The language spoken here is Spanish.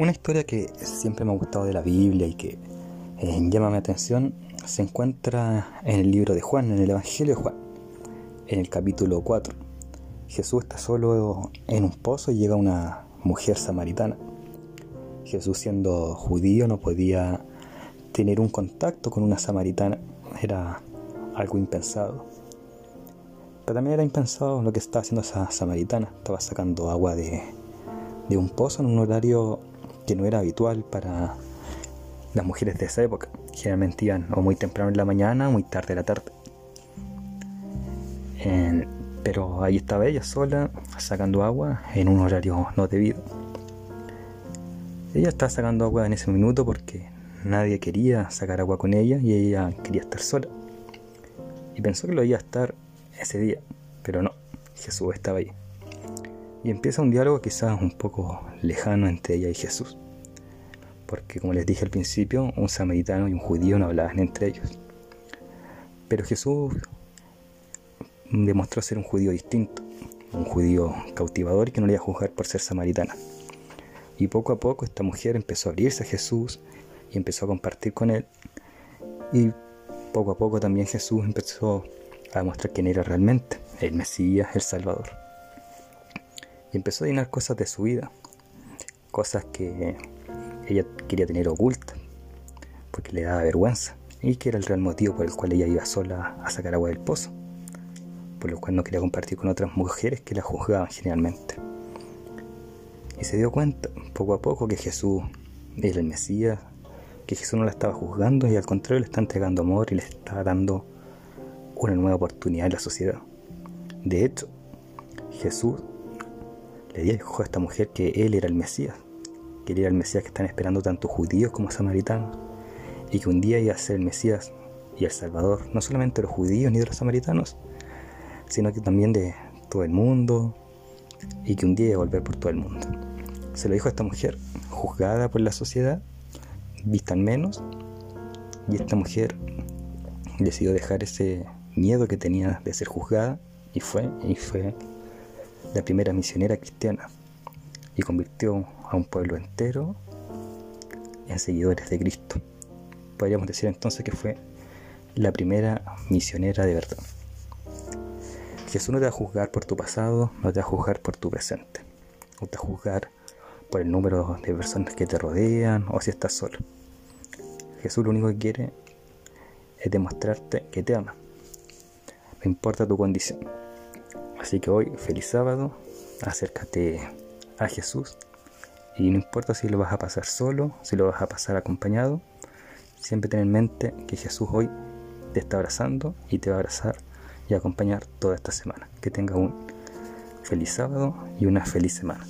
Una historia que siempre me ha gustado de la Biblia y que eh, llama mi atención se encuentra en el libro de Juan, en el Evangelio de Juan, en el capítulo 4. Jesús está solo en un pozo y llega una mujer samaritana. Jesús siendo judío no podía tener un contacto con una samaritana, era algo impensado. Pero también era impensado lo que estaba haciendo esa samaritana, estaba sacando agua de, de un pozo en un horario que no era habitual para las mujeres de esa época. Generalmente iban o muy temprano en la mañana o muy tarde en la tarde. pero ahí estaba ella sola, sacando agua en un horario no debido. Ella estaba sacando agua en ese minuto porque nadie quería sacar agua con ella y ella quería estar sola. Y pensó que lo iba a estar ese día, pero no, Jesús estaba ahí. Y empieza un diálogo quizás un poco lejano entre ella y Jesús porque como les dije al principio, un samaritano y un judío no hablaban entre ellos. Pero Jesús demostró ser un judío distinto, un judío cautivador y que no le iba a juzgar por ser samaritana. Y poco a poco esta mujer empezó a abrirse a Jesús y empezó a compartir con él. Y poco a poco también Jesús empezó a demostrar quién era realmente, el Mesías, el Salvador. Y empezó a llenar cosas de su vida, cosas que ella quería tener oculta, porque le daba vergüenza, y que era el real motivo por el cual ella iba sola a sacar agua del pozo, por lo cual no quería compartir con otras mujeres que la juzgaban generalmente. Y se dio cuenta, poco a poco, que Jesús era el Mesías, que Jesús no la estaba juzgando y al contrario le está entregando amor y le está dando una nueva oportunidad en la sociedad. De hecho, Jesús le dijo a esta mujer que él era el Mesías, quería el Mesías que están esperando tanto judíos como samaritanos, y que un día iba a ser el Mesías y el Salvador, no solamente de los judíos ni de los samaritanos, sino que también de todo el mundo, y que un día iba a volver por todo el mundo. Se lo dijo a esta mujer, juzgada por la sociedad, vista en menos, y esta mujer decidió dejar ese miedo que tenía de ser juzgada y fue, y fue la primera misionera cristiana y convirtió a un pueblo entero en seguidores de Cristo. Podríamos decir entonces que fue la primera misionera de verdad. Jesús no te va a juzgar por tu pasado, no te va a juzgar por tu presente, no te va a juzgar por el número de personas que te rodean o si estás solo. Jesús lo único que quiere es demostrarte que te ama. No importa tu condición. Así que hoy, feliz sábado, acércate a Jesús y no importa si lo vas a pasar solo, si lo vas a pasar acompañado, siempre ten en mente que Jesús hoy te está abrazando y te va a abrazar y acompañar toda esta semana. Que tenga un feliz sábado y una feliz semana.